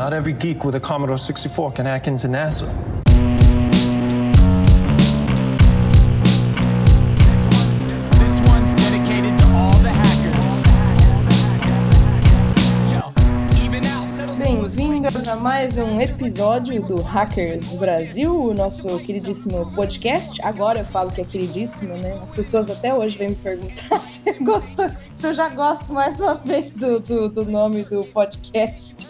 Not every geek with a Commodore 64 can hack into NASA. Bem-vindos a mais um episódio do Hackers Brasil, o nosso queridíssimo podcast. Agora eu falo que é queridíssimo, né? As pessoas até hoje vêm me perguntar se eu, gosto, se eu já gosto mais uma vez do, do, do nome do podcast.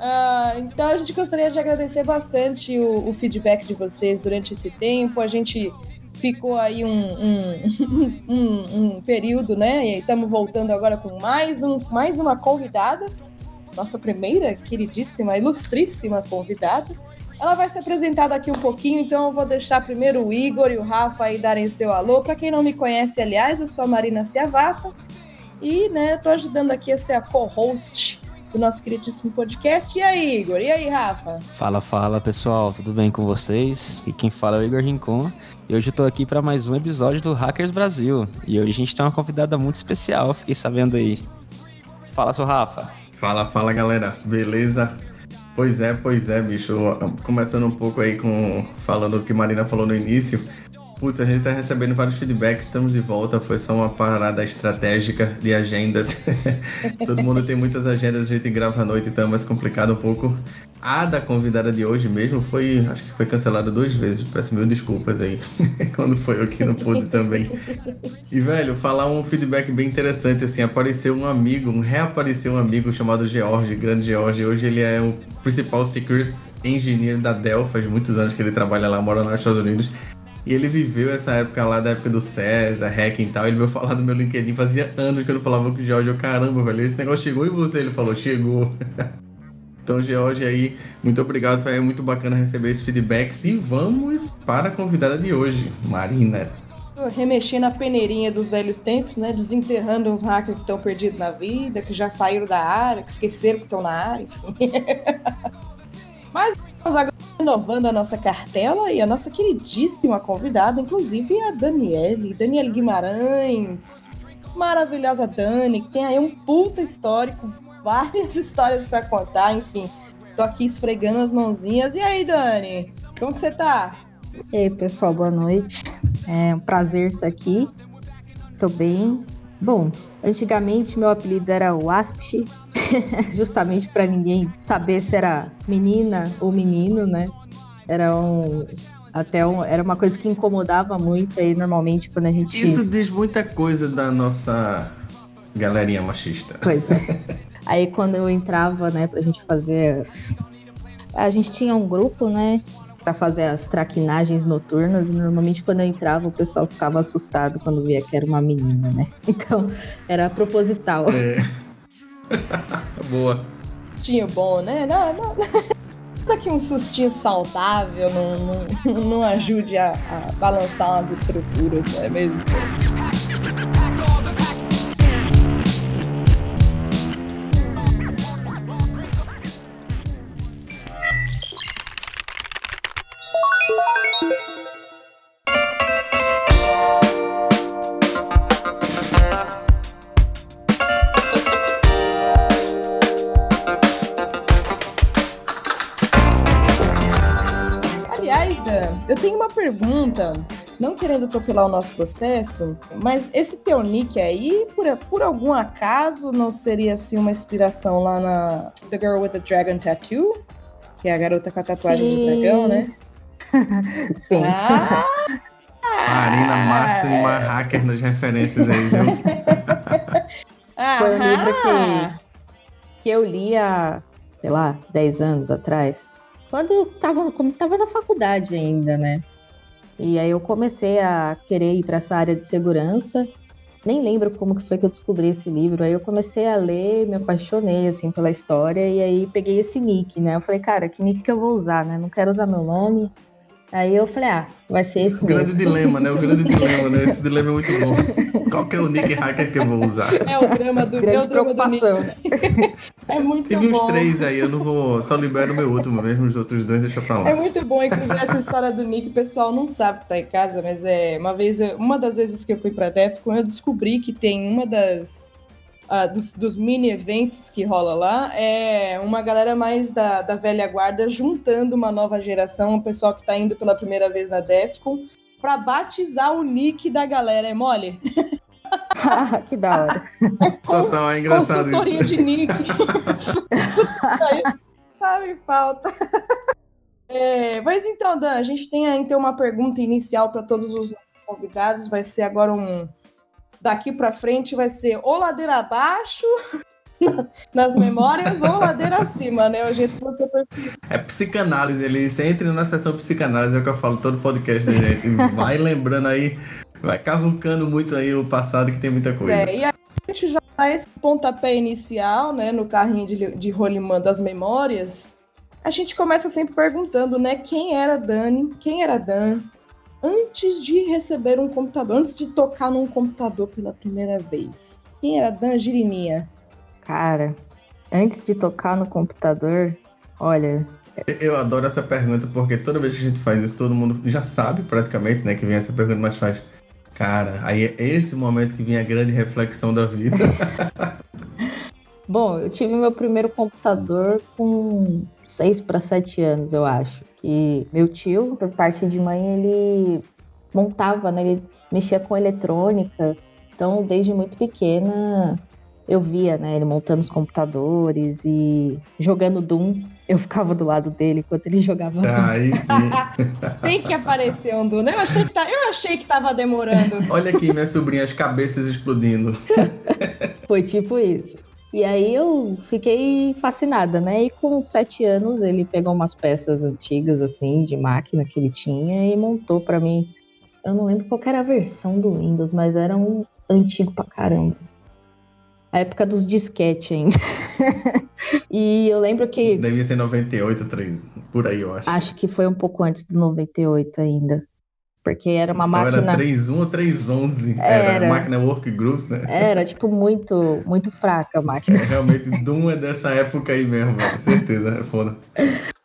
Ah, então a gente gostaria de agradecer bastante o, o feedback de vocês durante esse tempo. A gente ficou aí um, um, um, um período, né? E estamos voltando agora com mais, um, mais uma convidada nossa primeira queridíssima, ilustríssima convidada. Ela vai se apresentar daqui um pouquinho, então eu vou deixar primeiro o Igor e o Rafa aí darem seu alô. Para quem não me conhece, aliás, eu sou a Marina Ciavata e, né, tô ajudando aqui a ser a co-host do nosso queridíssimo podcast. E aí, Igor? E aí, Rafa? Fala, fala pessoal, tudo bem com vocês? E quem fala é o Igor Rincon. E hoje eu tô aqui para mais um episódio do Hackers Brasil. E hoje a gente tem uma convidada muito especial, fiquei sabendo aí. Fala, seu Rafa. Fala, fala galera, beleza? Pois é, pois é, bicho. Começando um pouco aí com. Falando o que Marina falou no início. Putz, a gente tá recebendo vários feedbacks, estamos de volta. Foi só uma parada estratégica de agendas. Todo mundo tem muitas agendas, a gente grava à noite, então é mais complicado um pouco. A da convidada de hoje mesmo foi. Acho que foi cancelada duas vezes. Peço mil desculpas aí. Quando foi eu que não pude também. E, velho, falar um feedback bem interessante, assim, apareceu um amigo, um reapareceu um amigo chamado George, grande George. Hoje ele é o principal secret engineer da Dell, faz muitos anos que ele trabalha lá, mora nos Estados Unidos. E ele viveu essa época lá, da época do César, hacking e tal. Ele veio falar no meu LinkedIn, fazia anos que eu não falava com o George. Eu, caramba, velho, esse negócio chegou em você? Ele falou, chegou. Então, George aí, muito obrigado. Foi muito bacana receber esses feedbacks. E vamos para a convidada de hoje, Marina. Remexer na peneirinha dos velhos tempos, né? Desenterrando uns hackers que estão perdidos na vida, que já saíram da área, que esqueceram que estão na área, enfim. Mas vamos agora renovando a nossa cartela e a nossa queridíssima convidada, inclusive a Daniele, Daniele Guimarães. Maravilhosa Dani, que tem aí um puta histórico, várias histórias para contar, enfim. Tô aqui esfregando as mãozinhas. E aí, Dani? Como que você tá? E aí, pessoal, boa noite. É um prazer estar aqui. Tô bem. Bom, antigamente meu apelido era Wasp, justamente para ninguém saber se era menina ou menino, né? Era um até um, era uma coisa que incomodava muito aí normalmente quando a gente Isso diz muita coisa da nossa galerinha machista. Pois é. Aí quando eu entrava, né, pra gente fazer as a gente tinha um grupo, né, para fazer as traquinagens noturnas, e normalmente quando eu entrava o pessoal ficava assustado quando via que era uma menina, né? Então, era proposital. É. Boa. Sustinho bom, né? Não, não. Daqui um sustinho saudável não, não, não ajude a, a balançar umas estruturas, não é mesmo? Querendo atropelar o nosso processo, mas esse teu nick aí, por, por algum acaso, não seria assim uma inspiração lá na The Girl with the Dragon Tattoo? Que é a garota com a tatuagem Sim. do dragão, né? Sim. Ah! Marina máxima hacker nas referências aí, viu? Foi um livro que, que eu li há, sei lá, 10 anos atrás. Quando eu tava, como tava na faculdade ainda, né? E aí eu comecei a querer ir para essa área de segurança. Nem lembro como que foi que eu descobri esse livro. Aí eu comecei a ler, me apaixonei assim pela história e aí peguei esse nick, né? Eu falei, cara, que nick que eu vou usar, né? Não quero usar meu nome. Aí eu falei, ah, vai ser esse O grande mesmo. dilema, né? O grande dilema, né? Esse dilema é muito bom. Qual que é o nick hacker que eu vou usar? É o drama do, é Grande o do Nick. preocupação. É muito Tive bom. uns três aí, eu não vou. Só libero o meu último mesmo, os outros dois deixa pra É lá. muito bom, inclusive, essa história do Nick. O pessoal não sabe que tá em casa, mas é uma vez, uma das vezes que eu fui pra Defcon, eu descobri que tem uma das ah, dos, dos mini eventos que rola lá, é uma galera mais da, da velha guarda juntando uma nova geração, o pessoal que tá indo pela primeira vez na Defcon, pra batizar o nick da galera. É mole? que da hora. Total, é engraçado isso. de nick. Sabe, falta. É, mas então, Dan, a gente tem aí, então uma pergunta inicial para todos os convidados. Vai ser agora um. Daqui para frente vai ser ou ladeira abaixo nas memórias ou ladeira acima, né? O jeito que você. É psicanálise, ele entre na sessão psicanálise, é o que eu falo todo podcast da gente. Vai lembrando aí, vai cavucando muito aí o passado que tem muita coisa. É, e a gente já dá esse pontapé inicial, né, no carrinho de, de rolimã das memórias. A gente começa sempre perguntando, né, quem era Dani, quem era Dan, antes de receber um computador, antes de tocar num computador pela primeira vez. Quem era Dan Girininha? Cara, antes de tocar no computador, olha, Eu adoro essa pergunta, porque toda vez que a gente faz isso, todo mundo já sabe praticamente, né, que vem essa pergunta, mas faz. Cara, aí é esse momento que vem a grande reflexão da vida. Bom, eu tive meu primeiro computador com 6 para 7 anos, eu acho. E meu tio, por parte de mãe, ele montava, né? Ele mexia com eletrônica. Então, desde muito pequena, eu via, né? Ele montando os computadores e jogando Doom. Eu ficava do lado dele enquanto ele jogava Doom. aí sim. Tem que aparecer um Duna. Eu achei que, tá, eu achei que tava demorando. Olha aqui, minha sobrinha, as cabeças explodindo. Foi tipo isso. E aí eu fiquei fascinada, né? E com sete anos ele pegou umas peças antigas, assim, de máquina que ele tinha e montou pra mim. Eu não lembro qual era a versão do Windows, mas era um antigo pra caramba. A época dos disquete ainda. e eu lembro que. Devia ser 98, 3, por aí eu acho. Acho que foi um pouco antes do 98 ainda. Porque era uma então máquina. era 31 ou 311. Era, Era. máquina Workgroups, né? Era, tipo, muito, muito fraca a máquina. É, realmente, Doom é dessa época aí mesmo, com certeza, é foda.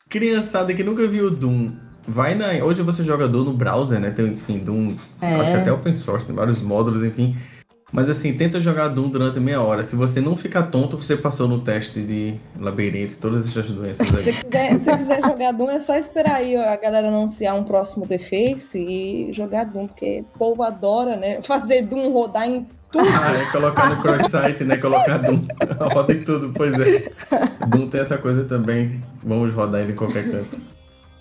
Criançada que nunca viu Doom, vai na. Hoje você joga Doom no browser, né? Tem, enfim, Doom. É. Acho que até open source, tem vários módulos, enfim. Mas assim, tenta jogar Doom durante meia hora. Se você não ficar tonto, você passou no teste de labirinto e todas essas doenças Se aí. você quiser, se você quiser jogar Doom, é só esperar aí a galera anunciar um próximo The Face e jogar Doom, porque o povo adora, né? Fazer Doom rodar em tudo. Ah, é colocar no cross-site, né? Colocar Doom. Roda em tudo, pois é. Doom tem essa coisa também. Vamos rodar ele em qualquer canto.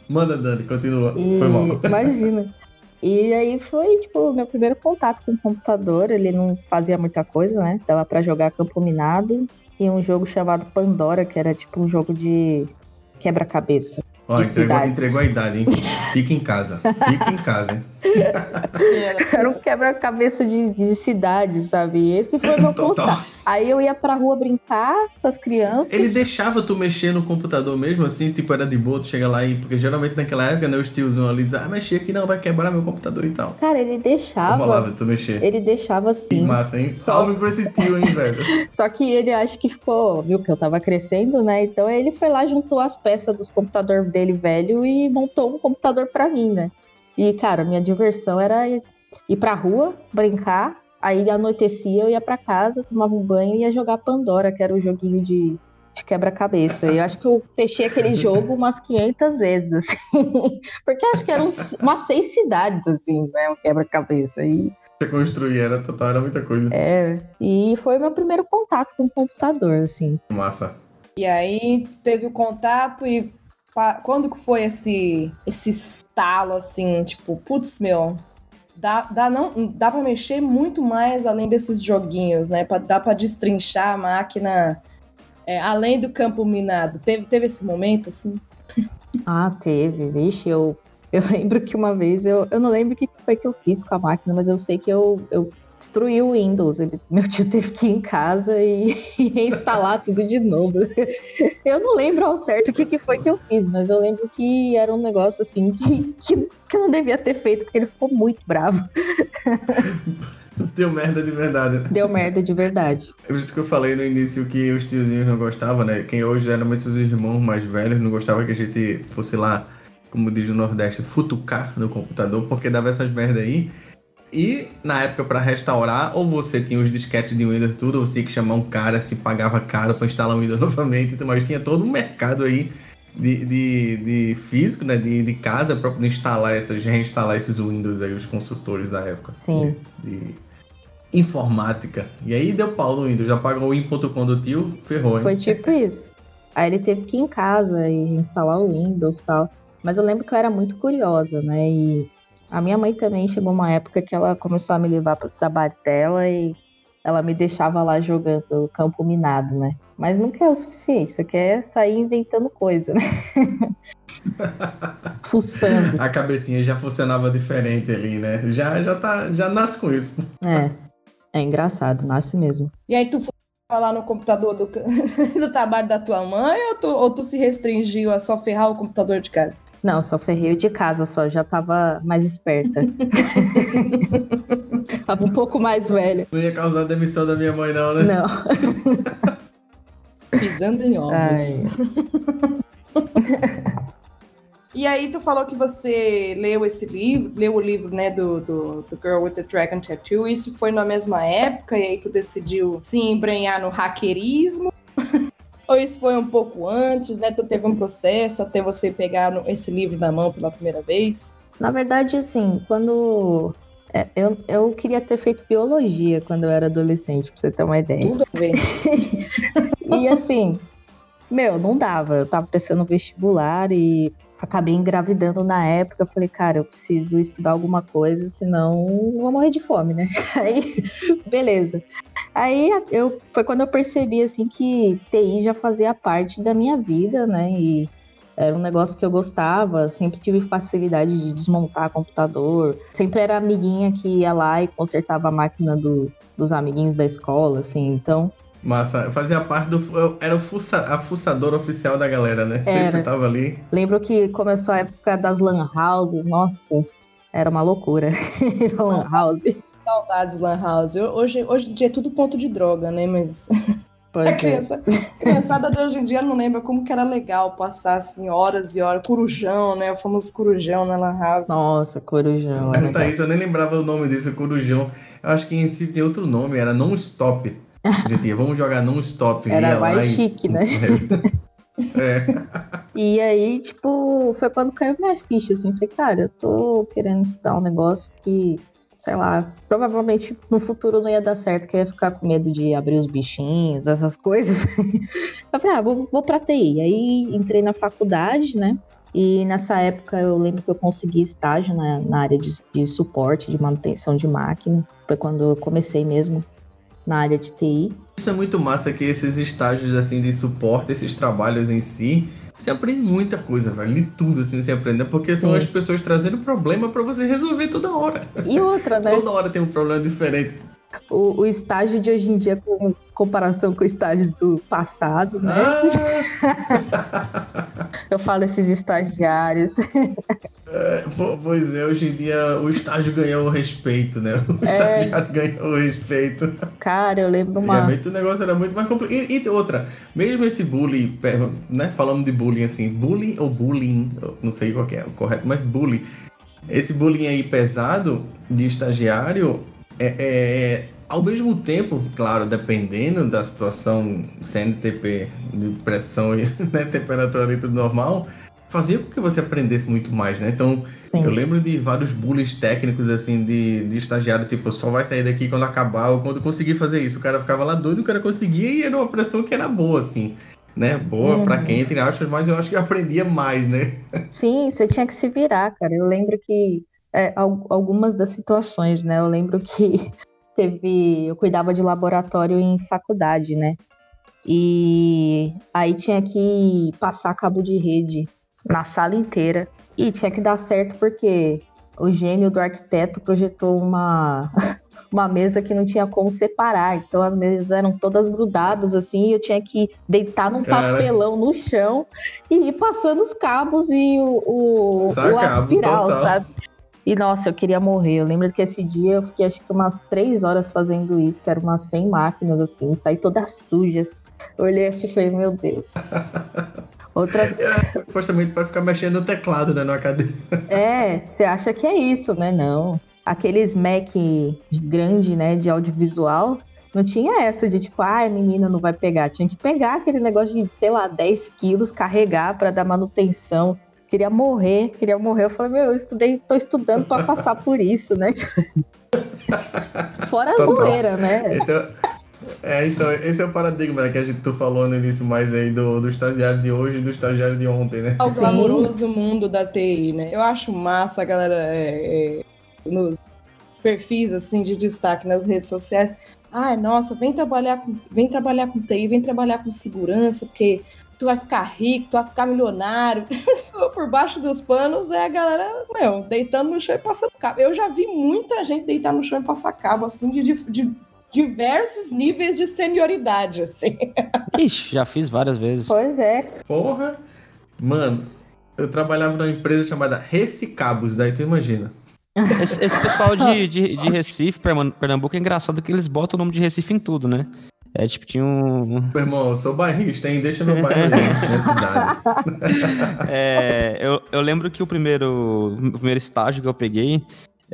Manda, Dani, continua. E, Foi mal. Imagina. E aí foi, tipo, meu primeiro contato com o computador. Ele não fazia muita coisa, né? Dava pra jogar Campo Minado e um jogo chamado Pandora, que era tipo um jogo de quebra-cabeça. Ó, entregou, entregou a idade, hein? Fica em casa. Fica em casa, hein? Era um quebra-cabeça de, de cidade, sabe? Esse foi meu contato. Aí eu ia pra rua brincar com as crianças. Ele deixava tu mexer no computador mesmo, assim, tipo, era de boa, tu chega lá e. Porque geralmente naquela época, né, os tiozão ali dizem, ah, mexer aqui não, vai quebrar meu computador e tal. Cara, ele deixava. rolava tu mexer. Ele deixava Que assim. massa, hein? Salve pra esse tio, hein, velho? Só que ele acho que ficou, viu que eu tava crescendo, né? Então ele foi lá, juntou as peças dos computador dele velho e montou um computador pra mim, né? E, cara, minha diversão era ir ir pra rua, brincar, aí anoitecia, eu ia pra casa, tomava um banho e ia jogar Pandora, que era o joguinho de, de quebra-cabeça. E eu acho que eu fechei aquele jogo umas 500 vezes, assim. Porque acho que eram umas seis cidades, assim, né? Um quebra-cabeça. E Você construir, era total, era muita coisa. é, e foi meu primeiro contato com o computador, assim. Massa. E aí teve o contato e quando que foi esse esse estalo assim, tipo, putz, meu, dá, dá não dá para mexer muito mais além desses joguinhos, né? Pra, dá para destrinchar a máquina é, além do campo minado. Teve teve esse momento assim? Ah, teve, vixe, eu, eu lembro que uma vez, eu, eu não lembro o que foi que eu fiz com a máquina, mas eu sei que eu, eu destruí o Windows. Ele- meu tio teve que ir em casa e, e reinstalar tudo de novo. Eu não lembro ao certo o que, que foi que eu fiz, mas eu lembro que era um negócio assim que, que, que eu não devia ter feito, porque ele ficou muito bravo. Deu merda de verdade. Deu merda de verdade. É por isso que eu falei no início que os tiozinhos não gostavam, né? Quem hoje geralmente os irmãos mais velhos não gostavam que a gente fosse lá, como diz o Nordeste, futucar no computador, porque dava essas merda aí. E na época para restaurar, ou você tinha os disquetes de Windows tudo, ou você tinha que chamar um cara, se pagava caro para instalar o Windows novamente, então, mas tinha todo um mercado aí de, de, de físico, né, de, de casa para instalar essas, reinstalar esses Windows aí, os consultores da época. Sim. De, de informática. E aí deu pau no Windows, já pagou o in.com do tio, ferrou, hein? Foi tipo isso. Aí ele teve que ir em casa e instalar o Windows e tal. Mas eu lembro que eu era muito curiosa, né? E a minha mãe também chegou uma época que ela começou a me levar para o trabalho dela e ela me deixava lá jogando campo minado, né? Mas nunca é o suficiente, você quer sair inventando coisa, né? Fuçando. A cabecinha já funcionava diferente ali, né? Já, já, tá, já nasce com isso. É. É engraçado, nasce mesmo. E aí tu lá no computador do, do trabalho da tua mãe ou tu, ou tu se restringiu a só ferrar o computador de casa? Não, só ferrei o de casa só, já tava mais esperta. tava um pouco mais velha. Não ia causar demissão da minha mãe, não, né? Não. Pisando em ovos. E aí tu falou que você leu esse livro, leu o livro, né, do, do, do Girl with the Dragon Tattoo. Isso foi na mesma época e aí tu decidiu se embrenhar no hackerismo? Ou isso foi um pouco antes, né? Tu teve um processo até você pegar esse livro na mão pela primeira vez? Na verdade, assim, quando. é, Eu, eu queria ter feito biologia quando eu era adolescente, pra você ter uma ideia. Tudo a ver. E assim, meu, não dava. Eu tava prestando vestibular e acabei engravidando na época. Falei, cara, eu preciso estudar alguma coisa, senão eu vou morrer de fome, né? Aí, beleza. Aí eu, foi quando eu percebi, assim, que TI já fazia parte da minha vida, né? E era um negócio que eu gostava, sempre tive facilidade de desmontar computador. Sempre era amiguinha que ia lá e consertava a máquina do- dos amiguinhos da escola, assim. Então, Massa, fazia parte do. eu Era o fuça, a fuçadora oficial da galera, né? Sempre Era. tava ali. Lembro que começou a época das lan houses, nossa, era uma loucura. lan house. Saudades Lan House. Hoje, hoje em dia é tudo ponto de droga, né? Mas Pois a é. criança, criançada de hoje em dia não lembra como que era legal passar assim horas e horas. Corujão, né? O famoso corujão na Lan House. Nossa, corujão. Pergunta isso, eu nem lembrava o nome desse corujão. Eu acho que em Recife tem outro nome, era non-stop. Ia, vamos jogar non-stop. Era mais e- chique, né? É. E aí, tipo, foi quando caiu minha ficha, assim. Falei, cara, eu tô querendo estudar um negócio que, sei lá, provavelmente no futuro não ia dar certo, que eu ia ficar com medo de abrir os bichinhos, essas coisas. Eu falei, ah, vou, vou pra TI. Aí entrei na faculdade, né? E nessa época eu lembro que eu consegui estágio na, na área de, de suporte, de manutenção de máquina. Foi quando eu comecei mesmo na área de TI. Isso é muito massa que esses estágios assim de suporte, esses trabalhos em si, você aprende muita coisa, velho. De tudo assim você aprende, porque são Sim. as pessoas trazendo problema pra você resolver toda hora. E outra, né? Toda hora tem um problema diferente. o, o estágio de hoje em dia com comparação com o estágio do passado, né? Ah, Eu falo esses estagiários. po- pois é, hoje em dia o estágio ganhou o respeito, né? O É. estagiário ganhou o respeito. Cara, eu lembro uma. Antigamente o negócio era muito mais complicado. E, e outra, mesmo esse bullying, né? Falando de bullying assim, bullying ou bullying, não sei qual que é o correto, mas bullying. Esse bullying aí pesado de estagiário é, é- ao mesmo tempo, claro, dependendo da situação CNTP de pressão e né, temperatura ali tudo normal, fazia com que você aprendesse muito mais, né? Então, Sim. eu lembro de vários bullies técnicos, assim, de, de estagiário, tipo, só vai sair daqui quando acabar ou quando conseguir fazer isso. O cara ficava lá doido, o cara conseguia e era uma pressão que era boa, assim, né? Boa pra Uhum. quem, entre aspas, mas eu acho que aprendia mais, né? Sim, você tinha que se virar, cara. Eu lembro que é, al- algumas das situações, né? Eu lembro que teve. Eu cuidava de laboratório em faculdade, né? E aí tinha que passar cabo de rede na sala inteira. E tinha que dar certo porque o gênio do arquiteto projetou uma, uma mesa que não tinha como separar. Então as mesas eram todas grudadas assim, e eu tinha que deitar num Cara. papelão no chão e ir passando os cabos e o, o, o aspiral, total. sabe? E nossa, eu queria morrer. Eu lembro que esse dia eu fiquei acho que umas três horas fazendo isso, que era umas 100 máquinas assim, saí toda suja. Eu olhei assim e falei, meu Deus. Outras. Supostamente para ficar mexendo no teclado, né? No academia. É, você acha que é isso, né? Não. aqueles Mac grande, né, de audiovisual, não tinha essa de tipo, ai, ah, menina não vai pegar. Tinha que pegar aquele negócio de, sei lá, 10 quilos, carregar para dar manutenção. Queria morrer, queria morrer. Eu falei, meu, eu estudei, tô estudando para passar por isso, né? Fora a Total. zoeira, né? Esse é, é, então, esse é o paradigma né, que a gente tu falou no início mais aí do, do estagiário de hoje e do estagiário de ontem, né? É o glamouroso mundo da TI, né? Eu acho massa a galera é, é, nos perfis assim de destaque nas redes sociais. Ai, nossa, vem trabalhar com, vem trabalhar com TI, vem trabalhar com segurança, porque tu vai ficar rico, tu vai ficar milionário. Por baixo dos panos é a galera, meu, deitando no chão e passando cabo. Eu já vi muita gente deitar no chão e passar cabo, assim, de, de, de diversos níveis de senioridade, assim. Ixi, já fiz várias vezes. Pois é. Porra! Mano, eu trabalhava numa empresa chamada Recicabos, daí tu imagina. Esse, esse pessoal de, de, de, Recife, Pernambuco, é engraçado que eles botam o nome de Recife em tudo, né? É tipo, tinha um. Meu irmão, eu sou bairrista, hein? Deixa meu bairro minha cidade. É, eu, eu lembro que o primeiro, o primeiro estágio que eu peguei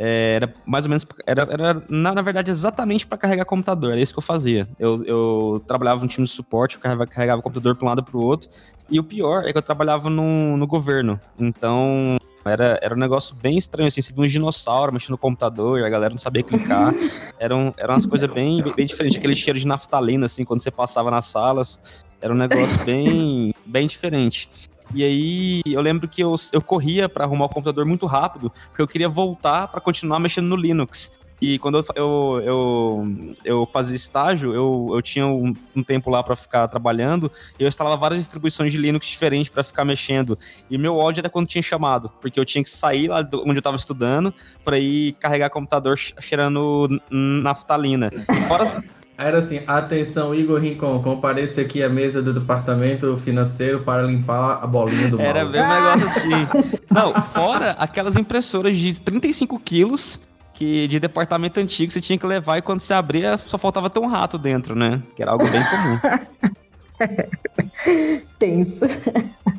é, era mais ou menos. Era, era na, na verdade, exatamente para carregar computador. Era isso que eu fazia. Eu, eu trabalhava no time de suporte, eu carregava, carregava o computador para um lado para o outro. E o pior é que eu trabalhava no, no governo. Então, era, era um negócio bem estranho, assim. Você via um dinossauro mexendo no computador e a galera não sabia clicar. Eram, eram umas coisas bem, bem, bem diferentes. Aquele cheiro de naftalina, assim, quando você passava nas salas. Era um negócio bem, bem diferente. E aí eu lembro que eu, eu corria para arrumar o computador muito rápido, porque eu queria voltar para continuar mexendo no Linux. E quando eu, eu, eu, eu fazia estágio, eu, eu tinha um, um tempo lá para ficar trabalhando, e eu instalava várias distribuições de Linux diferentes para ficar mexendo. E meu ódio era quando tinha chamado, porque eu tinha que sair lá onde eu estava estudando para ir carregar computador cheirando naftalina. Fora era assim, atenção, Igor Rincon, compareça aqui à mesa do departamento financeiro para limpar a bolinha do Era mouse. Era bem negócio assim. Não, fora aquelas impressoras de 35 quilos que de departamento antigo você tinha que levar e quando você abria só faltava ter um rato dentro, né? Que era algo bem comum. Tenso.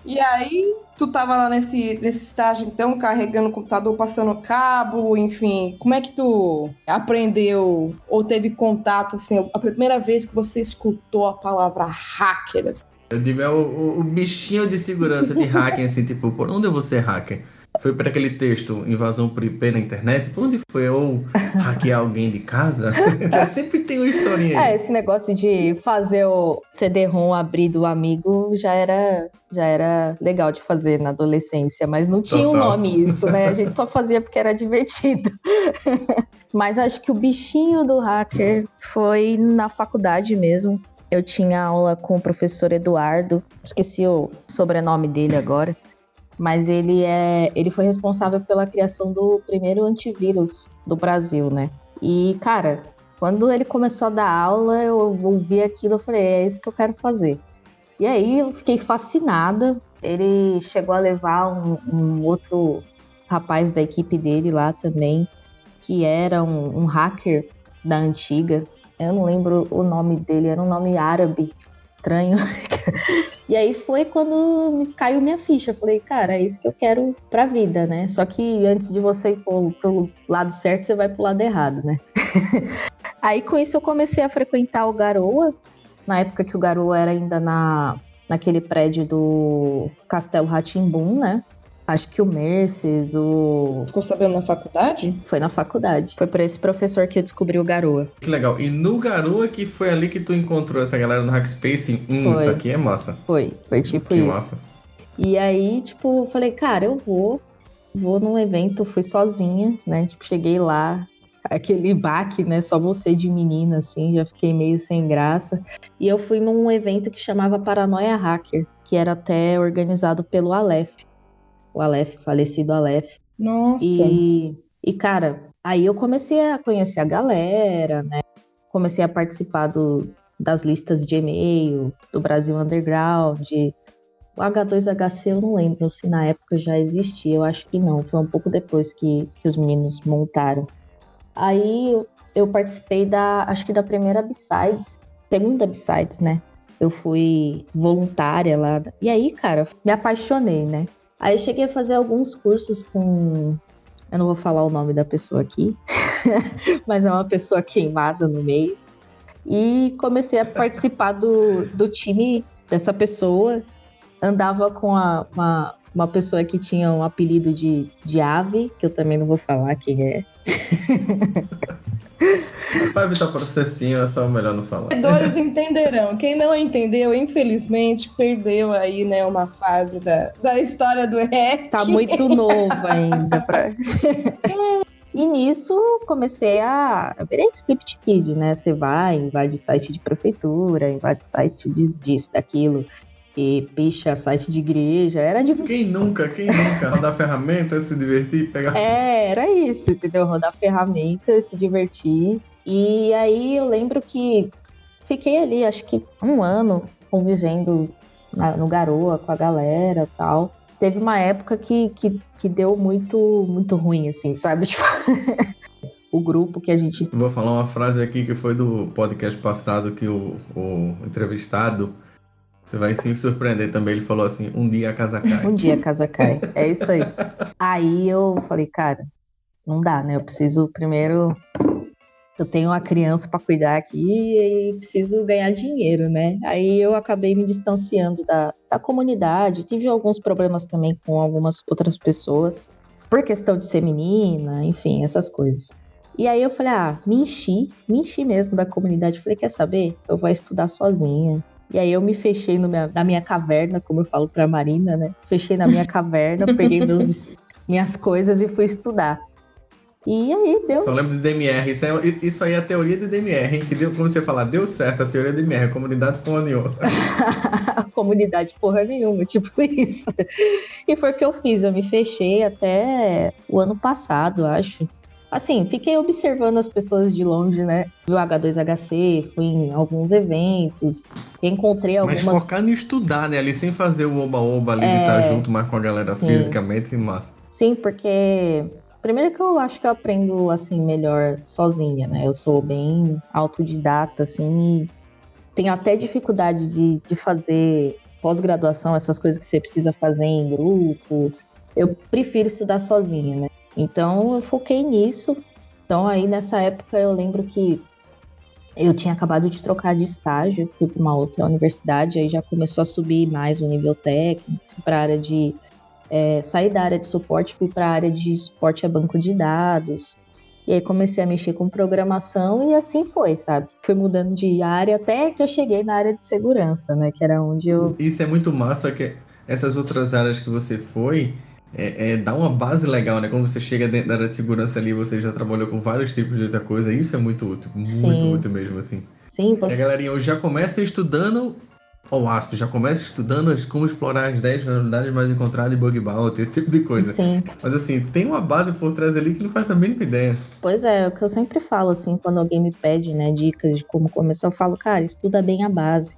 E aí, tu tava lá nesse, nesse estágio, então, carregando o computador, passando cabo, enfim. Como é que tu aprendeu ou teve contato, assim, a primeira vez que você escutou a palavra hacker? Assim? Eu digo, é o, o, o bichinho de segurança de hacking, assim, tipo, por onde eu vou ser hacker? Foi para aquele texto, invasão por IP na internet? Por onde foi? Ou hackear alguém de casa? Sempre tem uma historinha aí. É, esse negócio de fazer o CD-ROM abrir do amigo já era, já era legal de fazer na adolescência, mas não tinha Total. um nome isso, né? A gente só fazia porque era divertido. mas acho que o bichinho do hacker foi na faculdade mesmo. Eu tinha aula com o professor Eduardo, esqueci o sobrenome dele agora mas ele é ele foi responsável pela criação do primeiro antivírus do Brasil, né? E cara, quando ele começou a dar aula, eu ouvi aquilo e falei, é isso que eu quero fazer. E aí eu fiquei fascinada. Ele chegou a levar um, um outro rapaz da equipe dele lá também, que era um, um hacker da antiga. Eu não lembro o nome dele, era um nome árabe estranho. e aí foi quando caiu minha ficha. Falei, cara, é isso que eu quero pra vida, né? Só que antes de você ir pro, pro lado certo, você vai pro lado errado, né? aí com isso eu comecei a frequentar o Garoa, na época que o Garoa era ainda na, naquele prédio do Castelo Ratimbum, né? Acho que o Merces, o. Ficou sabendo na faculdade? Foi na faculdade. Foi por esse professor que eu descobri o Garoa. Que legal. E no Garoa que foi ali que tu encontrou essa galera no Hackspace? Hum, foi. isso aqui é massa. Foi, foi tipo que isso. Massa. E aí, tipo, eu falei, cara, eu vou. Vou num evento, fui sozinha, né? Tipo, cheguei lá, aquele baque, né? Só você de menina, assim, já fiquei meio sem graça. E eu fui num evento que chamava Paranoia Hacker, que era até organizado pelo Aleph o Aleph, falecido Aleph. Nossa! E, e, cara, aí eu comecei a conhecer a galera, né? Comecei a participar do, das listas de e-mail, do Brasil Underground. O H2HC eu não lembro se na época já existia, eu acho que não. Foi um pouco depois que, que os meninos montaram. Aí eu, eu participei da, acho que da primeira B-Sides, segunda B-Sides, né? Eu fui voluntária lá. E aí, cara, me apaixonei, né? Aí eu cheguei a fazer alguns cursos com Eu não vou falar o nome da pessoa aqui, mas é uma pessoa queimada no meio. E comecei a participar do, do time dessa pessoa. Andava com a, uma, uma pessoa que tinha um apelido de, de ave, que eu também não vou falar quem é. Pra evitar processinho, é só melhor não falar. Entendedores entenderão. Quem não entendeu, infelizmente, perdeu aí, né, uma fase da, da história do REC. Tá muito novo ainda pra. E nisso comecei a. Virei script kid, né? Você vai, invade site de prefeitura, invade site de, disso, daquilo, e picha site de igreja. Era de. Quem nunca, quem nunca? Rodar ferramenta, se divertir, pegar. É, era isso, entendeu? Rodar ferramentas, se divertir. E aí eu lembro que fiquei ali, acho que um ano, convivendo na- no Garoa com a galera tal. Teve uma época que, que, que deu muito, muito ruim, assim, sabe? Tipo, o grupo que a gente. Vou falar uma frase aqui que foi do podcast passado que o, o entrevistado. Você vai se surpreender também. Ele falou assim: um dia a casa cai. Um dia a casa cai. É isso aí. Aí eu falei, cara, não dá, né? Eu preciso primeiro. Eu tenho uma criança para cuidar aqui e preciso ganhar dinheiro, né? Aí eu acabei me distanciando da, da comunidade. Tive alguns problemas também com algumas outras pessoas, por questão de ser menina, enfim, essas coisas. E aí eu falei, ah, me enchi, me enchi mesmo da comunidade. Falei, quer saber? Eu vou estudar sozinha. E aí eu me fechei no minha- na minha caverna, como eu falo pra Marina, né? Fechei na minha caverna, peguei meus, minhas coisas e fui estudar. E aí deu. Só lembro de DMR. Isso, é- isso aí é a teoria de DMR, hein? Que deu, como você falar, deu certo a teoria de DMR, comunidade porra nenhuma. a comunidade porra nenhuma, tipo isso. E foi o que eu fiz, eu me fechei até o ano passado, acho. Assim, fiquei observando as pessoas de longe, né? Vi o H2HC, fui em alguns eventos, encontrei Mas algumas. focar em estudar, né? Ali sem fazer o oba-oba ali de É. estar junto mais com a galera Sim. fisicamente, massa. Sim, porque. Primeiro que eu acho que eu aprendo, assim, melhor sozinha, né? Eu sou bem autodidata, assim, e tenho até dificuldade de, de fazer pós-graduação, essas coisas que você precisa fazer em grupo. Eu prefiro estudar sozinha, né? Então eu foquei nisso. Então aí nessa época eu lembro que eu tinha acabado de trocar de estágio, fui para uma outra universidade, aí já começou a subir mais o nível técnico, para a área de é, saí da área de suporte, fui para a área de suporte a banco de dados. E aí comecei a mexer com programação e assim foi, sabe? Fui mudando de área até que eu cheguei na área de segurança, né? Que era onde eu. Isso é muito massa que essas outras áreas que você foi é, é, dá uma base legal, né? Quando você chega dentro da área de segurança ali, você já trabalhou com vários tipos de outra coisa. Isso é muito útil, muito Sim. útil mesmo, assim. Sim, E a você. galerinha hoje já começa estudando, ou aspas, já começa estudando como explorar as 10 vulnerabilidades mais encontradas em bug bounty, esse tipo de coisa. Sim. Mas assim, tem uma base por trás ali que não faz a mínima ideia. Pois é, é o que eu sempre falo, assim, quando alguém me pede, né, dicas de como começar, eu falo, cara, estuda bem a base.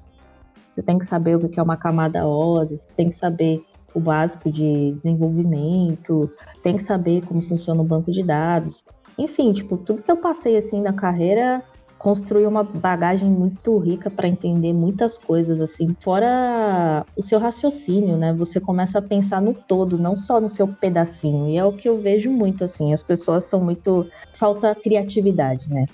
Você tem que saber o que é uma camada OSI, você tem que saber o básico de desenvolvimento, tem que saber como funciona o banco de dados. Enfim, tipo, tudo que eu passei, assim, na carreira construiu uma bagagem muito rica para entender muitas coisas, assim, fora o seu raciocínio, né? Você começa a pensar no todo, não só no seu pedacinho. E é o que eu vejo muito, assim, as pessoas são muito. falta criatividade, né?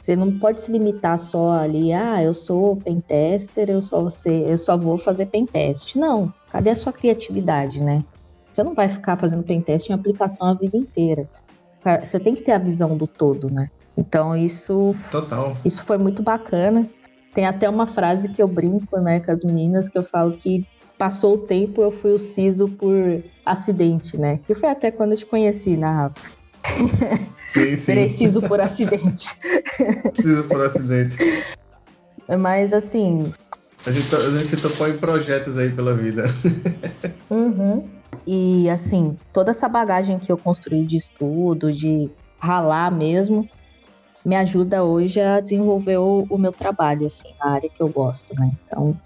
Você não pode se limitar só ali, ah, eu sou pentester, eu só, você, eu só vou fazer pentest. Não, cadê a sua criatividade, né? Você não vai ficar fazendo pentest em aplicação a vida inteira. Você tem que ter a visão do todo, né? Então isso Total. isso foi muito bacana. Tem até uma frase que eu brinco, né, com as meninas, que eu falo que passou o tempo, eu fui o siso por acidente, né? Que foi até quando eu te conheci, né, Rafa? Sim, sim. Virei siso por acidente. Precisa por acidente. Mas assim, A gente, to- a gente topou em projetos aí pela vida. Uhum. E assim, toda essa bagagem que eu construí de estudo, de ralar mesmo, me ajuda hoje a desenvolver o, o meu trabalho, assim, na área que eu gosto, né? Então,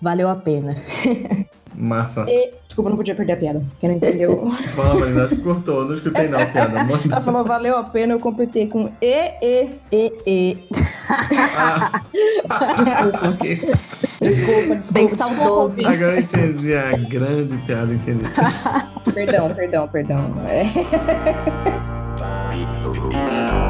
valeu a pena. Massa. Desculpa, não podia perder a piada. Quem não entendeu? Fala, Marina, acho que cortou. Não escutei não, piada. Manda. Ela falou, valeu a pena, eu completei com E, E. E, e Ah, desculpa, ok. Desculpa, desculpa. Bem desculpa, saudoso. Agora eu entendi a grande piada, entendi. Perdão, perdão, perdão. É.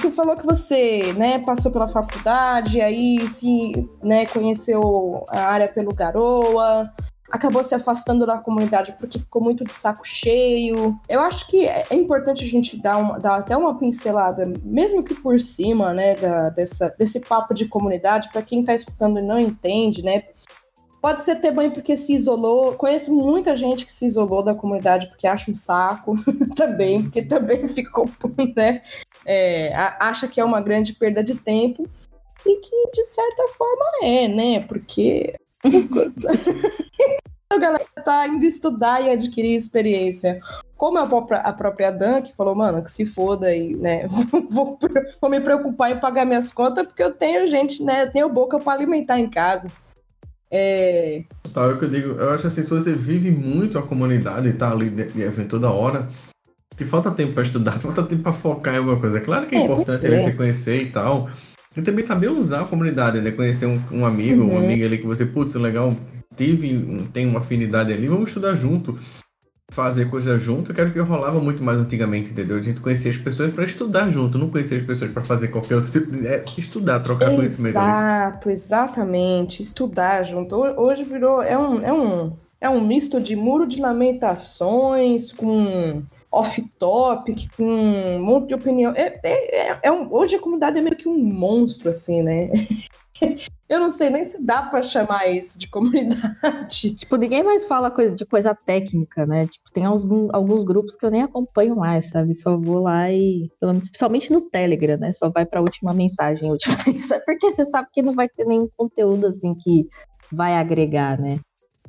tu falou que você, né, passou pela faculdade, aí se, né, conheceu a área pelo Garoa, acabou se afastando da comunidade porque ficou muito de saco cheio. Eu acho que é é importante a gente dar, uma, dar até uma pincelada, mesmo que por cima, né, da- dessa, desse papo de comunidade, para quem tá escutando e não entende, né, Pode ser também porque se isolou. Conheço muita gente que se isolou da comunidade porque acha um saco também, porque também ficou, né? É, acha que é uma grande perda de tempo. E que, de certa forma, é, né? Porque a galera tá indo estudar e adquirir experiência. Como a própria, a própria Dan, que falou, mano, que se foda e, né, vou, vou me preocupar em pagar minhas contas porque eu tenho gente, né, eu tenho boca pra alimentar em casa. É, Tal, é o que eu digo, eu acho assim, se você vive muito a comunidade e tá ali de, de evento toda hora, te falta tempo pra estudar, te falta tempo pra focar em alguma coisa. Claro que é, É, importante pois é. você conhecer e tal. E também saber usar a comunidade, né? Conhecer um, um amigo, Uhum. uma amiga ali que você, putz, legal, tive, um- tem uma afinidade ali, vamos estudar junto. Fazer coisa junto, eu quero que rolava muito mais antigamente, entendeu? A gente conhecia as pessoas pra estudar junto, não conhecer as pessoas pra fazer qualquer outro tipo de. É estudar, trocar conhecimento ali. Exato, exatamente. Estudar junto. Ho- Hoje virou. É um, é um, é um misto de muro de lamentações com off-topic, com um monte de opinião. É, é, é- é um, hoje a comunidade é meio que um monstro, assim, né? Eu não sei nem se dá pra chamar isso de comunidade. Tipo, ninguém mais fala coisa de coisa técnica, né? Tipo, tem alguns, grupos que eu nem acompanho mais, sabe? Só vou lá e. Principalmente no Telegram, né? Só vai pra última mensagem, última mensagem. Porque você sabe que não vai ter nenhum conteúdo assim que vai agregar, né?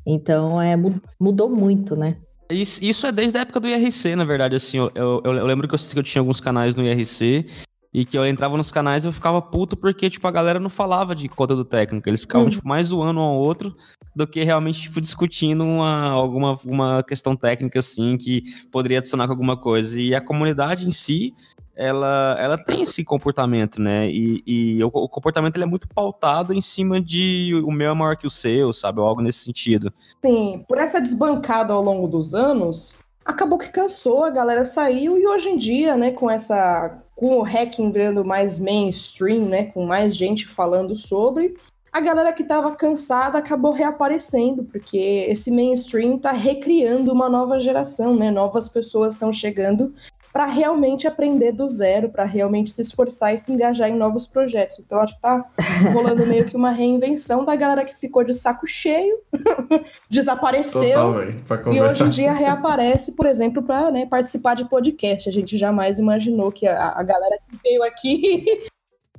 Então, é, mu- mudou muito, né? Isso, é desde a época do IRC, na verdade, assim, eu, eu, eu lembro que eu, que eu tinha alguns canais no IRC e que eu entrava nos canais e eu ficava puto porque, tipo, a galera não falava de conteúdo técnico, eles ficavam, Hum. tipo, mais zoando um ao outro do que realmente, tipo, discutindo uma, alguma uma questão técnica, assim, que poderia adicionar com alguma coisa. E a comunidade em si, ela, ela tem esse comportamento, né? E, e o, o comportamento ele é muito pautado em cima de o meu é maior que o seu, sabe? Ou algo nesse sentido. Sim, por essa desbancada ao longo dos anos, acabou que cansou, a galera saiu e hoje em dia, né, com essa com o hacking virando mais mainstream, né, com mais gente falando sobre, a galera que estava cansada acabou reaparecendo, porque esse mainstream tá recriando uma nova geração, né? Novas pessoas estão chegando para realmente aprender do zero, para realmente se esforçar e se engajar em novos projetos. Então acho que tá rolando meio que uma reinvenção da galera que ficou de saco cheio, desapareceu Total, e hoje em dia reaparece, por exemplo, para participar de podcast. A gente jamais imaginou que a, a galera que veio aqui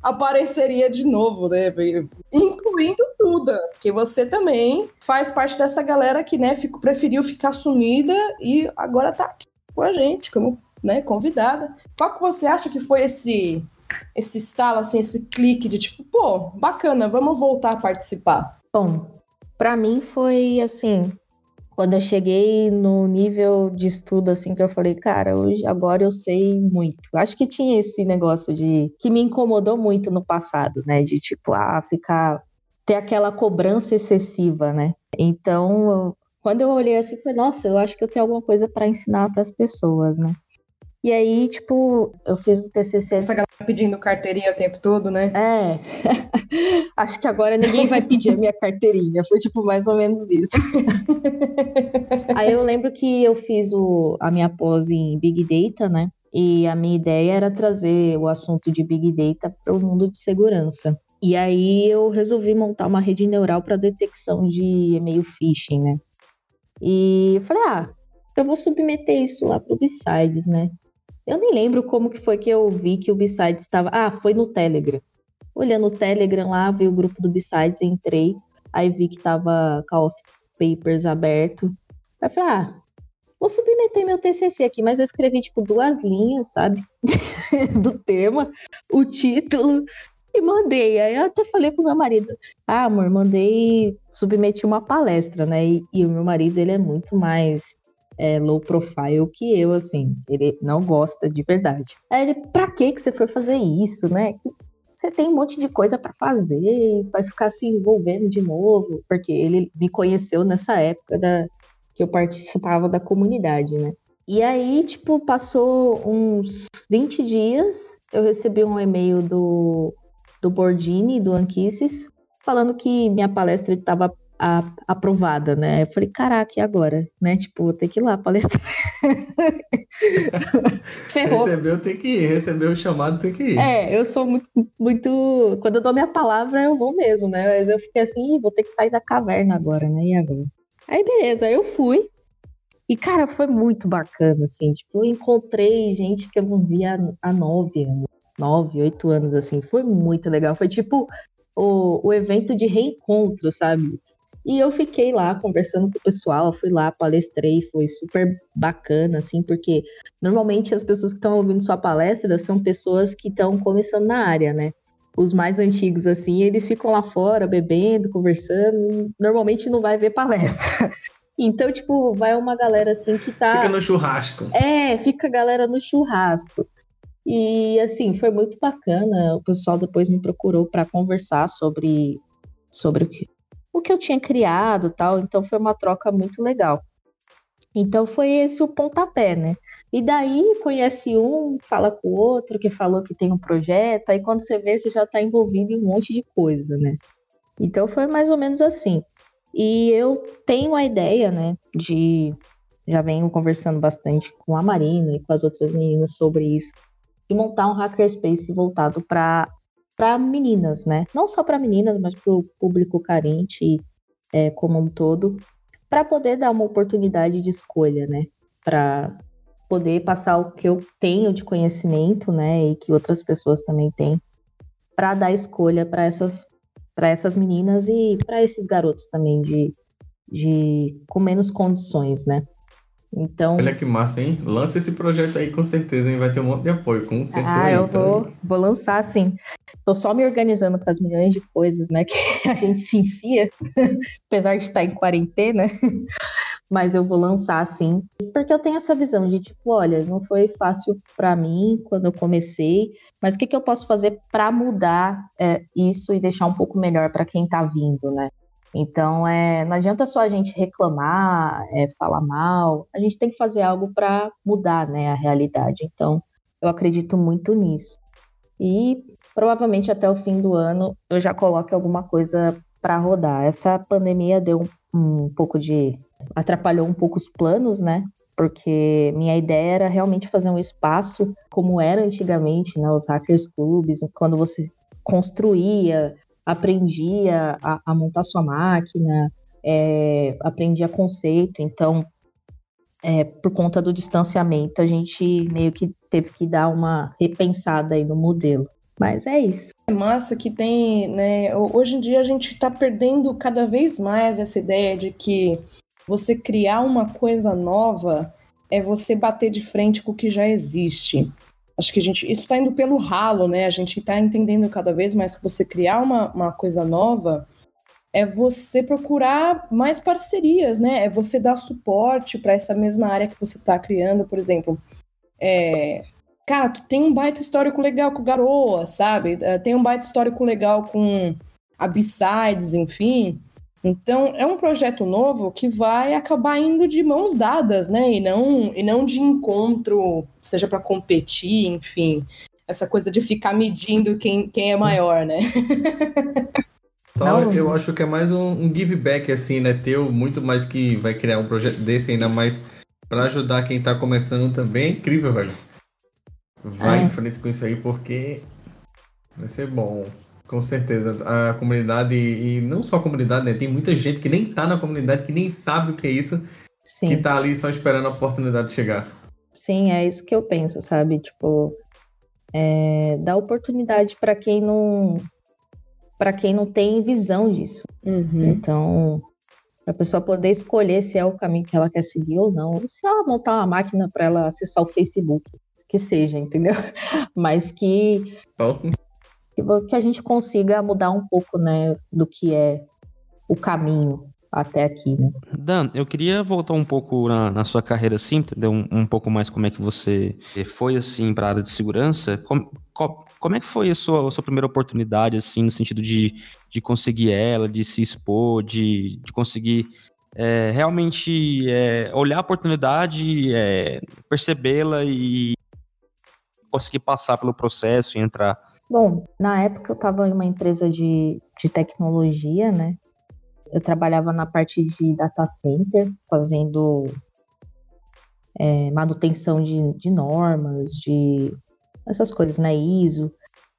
apareceria de novo, né? Incluindo Duda, porque você também faz parte dessa galera que, né, preferiu ficar sumida e agora tá aqui com a gente, como né, convidada. Qual que você acha que foi esse esse estalo, assim, esse clique de tipo, pô, bacana, vamos voltar a participar? Bom, pra mim foi assim, quando eu cheguei no nível de estudo assim que eu falei, cara, hoje agora eu sei muito. Acho que tinha esse negócio de que me incomodou muito no passado, né, de tipo, ah, ficar ter aquela cobrança excessiva, né? Então, eu- quando eu olhei assim, falei, nossa, eu acho que eu tenho alguma coisa pra ensinar pras pessoas, né? E aí, tipo, eu fiz o TCC Essa galera pedindo carteirinha o tempo todo, né? é. Acho que agora ninguém vai pedir a minha carteirinha. Foi tipo mais ou menos isso. Aí eu lembro que eu fiz o, a minha pós em Big Data, né? E a minha ideia era trazer o assunto de Big Data para o mundo de segurança. E aí eu resolvi montar uma rede neural para detecção de e-mail phishing, né? E eu falei, ah, eu vou submeter isso lá para o Bsides, né? Eu nem lembro como que foi que eu vi que o Bsides estava. Ah, foi no Telegram. Olhando o Telegram lá, vi o grupo do Bsides, entrei. Aí vi que tava Call of Papers aberto. Aí falei, ah, vou submeter meu TCC aqui, mas eu escrevi, tipo, duas linhas, sabe? Do tema, o título, e mandei. Aí eu até falei pro meu marido, ah, amor, mandei, submeti uma palestra, né? E, e o meu marido, ele é muito mais é, low profile que eu, assim. Ele não gosta de verdade. Aí ele, pra que você foi fazer isso, né? Você tem um monte de coisa para fazer, vai ficar se envolvendo de novo, porque ele me conheceu nessa época da que eu participava da comunidade, né? E aí, tipo, passou uns 20 dias, eu recebi um e-mail do, do Bordini, do Anquises, falando que minha palestra estava aprovada, né? Eu falei, caraca, e agora? Né? Tipo, vou ter que ir lá palestrar. Ferrou. Recebeu, tem que ir. Recebeu o chamado, tem que ir. É, eu sou muito, muito... Quando eu dou minha palavra, eu vou mesmo, né? Mas eu fiquei assim, vou ter que sair da caverna agora, né? E agora? Aí, beleza, eu fui. E, cara, foi muito bacana, assim. Tipo, eu encontrei gente que eu não via há nove anos. Nove, oito anos, assim. Foi muito legal. Foi tipo o, o evento de reencontro, sabe? E eu fiquei lá conversando com o pessoal, fui lá, palestrei, foi super bacana, assim, porque normalmente as pessoas que estão ouvindo sua palestra são pessoas que estão começando na área, né? Os mais antigos, assim, eles ficam lá fora bebendo, conversando, normalmente não vai ver palestra. Então, tipo, vai uma galera assim que tá. Fica no churrasco. É, fica a galera no churrasco. E assim, foi muito bacana. O pessoal depois me procurou para conversar sobre, sobre o que, eu tinha criado tal. Então foi uma troca muito legal. Então foi esse o pontapé, né? E daí conhece um, fala com o outro, que falou que tem um projeto, aí quando você vê, você já está envolvido em um monte de coisa, né? Então foi mais ou menos assim. E eu tenho a ideia, né, de. Já venho conversando bastante com a Marina e com as outras meninas sobre isso, de montar um hackerspace voltado para para meninas, né? Não só para meninas, mas para o público carente é, como um todo, para poder dar uma oportunidade de escolha, né? Para poder passar o que eu tenho de conhecimento, né? E que outras pessoas também têm, para dar escolha para essas para essas meninas e para esses garotos também de, de com menos condições, né? Então. Olha que massa, hein? Lança esse projeto aí com certeza, hein? Vai ter um monte de apoio, com certeza. Ah, eu vou, vou lançar, sim. Tô só me organizando com as milhões de coisas, né? Que a gente se enfia, apesar de estar em quarentena. Mas eu vou lançar, sim. Porque eu tenho essa visão de, tipo, olha, não foi fácil para mim quando eu comecei, mas o que, que eu posso fazer para mudar é, isso e deixar um pouco melhor para quem tá vindo, né? Então, é, não adianta só a gente reclamar, é, falar mal, a gente tem que fazer algo para mudar né, a realidade. Então, eu acredito muito nisso. E provavelmente até o fim do ano eu já coloque alguma coisa para rodar. Essa pandemia deu um, um pouco de. atrapalhou um pouco os planos, né? Porque minha ideia era realmente fazer um espaço como era antigamente, né? Os hackers clubs, quando você construía aprendia a, a montar sua máquina, é, aprendia conceito, então, é, por conta do distanciamento, a gente meio que teve que dar uma repensada aí no modelo. Mas é isso. É massa que tem, né? Hoje em dia a gente está perdendo cada vez mais essa ideia de que você criar uma coisa nova é você bater de frente com o que já existe. Acho que a gente. Isso está indo pelo ralo, né? A gente está entendendo cada vez mais que você criar uma, uma coisa nova é você procurar mais parcerias, né? É você dar suporte para essa mesma área que você está criando, por exemplo. É, cara, tu tem um baita histórico legal com Garoa, sabe? É, tem um baita histórico legal com a B-Sides, enfim. Então, é um projeto novo que vai acabar indo de mãos dadas, né? E não, e não de encontro, seja para competir, enfim. Essa coisa de ficar medindo quem, quem é maior, né? Então, não, eu acho que é mais um, um, give back, assim, né? Teu, muito mais que vai criar um projeto desse, ainda mais para ajudar quem tá começando também. É incrível, velho. Vai é. em frente com isso aí, porque vai ser bom. Com certeza. A comunidade, e não só a comunidade, né? Tem muita gente que nem tá na comunidade, que nem sabe o que é isso, Sim. que tá ali só esperando a oportunidade de chegar. Sim, é isso que eu penso, sabe? Tipo, é, dar oportunidade para quem não para quem não tem visão disso. Uhum. Então, para a pessoa poder escolher se é o caminho que ela quer seguir ou não, ou se ela montar uma máquina para ela acessar o Facebook, que seja, entendeu? Mas que, Ó, que a gente consiga mudar um pouco, né, do que é o caminho até aqui, né? Dan, eu queria voltar um pouco na, na sua carreira, assim, entender um, um pouco mais como é que você foi, assim, para a área de segurança. Como, co- como é que foi a sua, a sua primeira oportunidade, assim, no sentido de, de conseguir ela, de se expor, de, de conseguir é, realmente é, olhar a oportunidade, é, percebê-la e conseguir passar pelo processo e entrar? Bom, na época eu estava em uma empresa de, de tecnologia, né? Eu trabalhava na parte de data center, fazendo é, manutenção de, de normas, de essas coisas, né? ISO.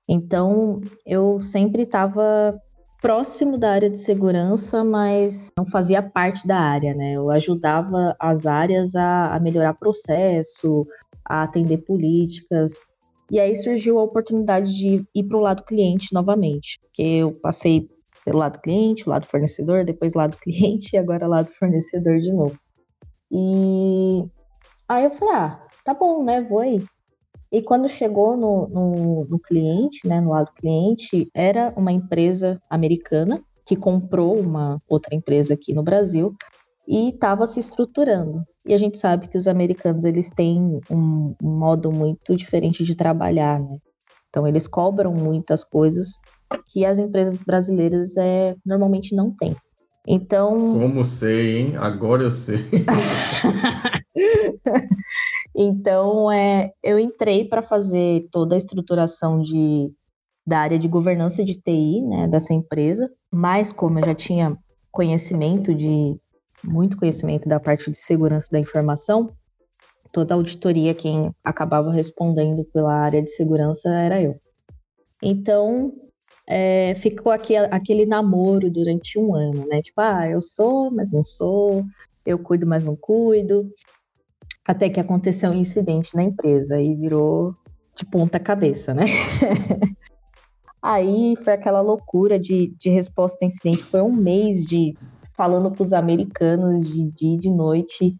Então, eu sempre estava próximo da área de segurança, mas não fazia parte da área, né? Eu ajudava as áreas a, a melhorar processo, a atender políticas. E aí surgiu a oportunidade de ir para o lado cliente novamente, porque eu passei pelo lado cliente, lado fornecedor, depois lado cliente e agora lado fornecedor de novo. E aí eu falei, ah, tá bom, né, vou aí. E quando chegou no, no, no cliente, né, no lado cliente, era uma empresa americana que comprou uma outra empresa aqui no Brasil e estava se estruturando. E a gente sabe que os americanos eles têm um, modo muito diferente de trabalhar, né? Então eles cobram muitas coisas que as empresas brasileiras é, normalmente não têm. Então, Como sei, hein? Agora eu sei. então é, eu entrei para fazer toda a estruturação de, da área de governança de TI, né, dessa empresa. Mas como eu já tinha conhecimento de muito conhecimento da parte de segurança da informação, toda a auditoria quem acabava respondendo pela área de segurança era eu. Então é, ficou aqui, aquele namoro durante um ano, né? Tipo, ah, eu sou, mas não sou, eu cuido, mas não cuido. Até que aconteceu um incidente na empresa e virou de ponta cabeça, né? Aí foi aquela loucura de, de resposta a incidente. Foi um mês de falando para os americanos de dia e de noite.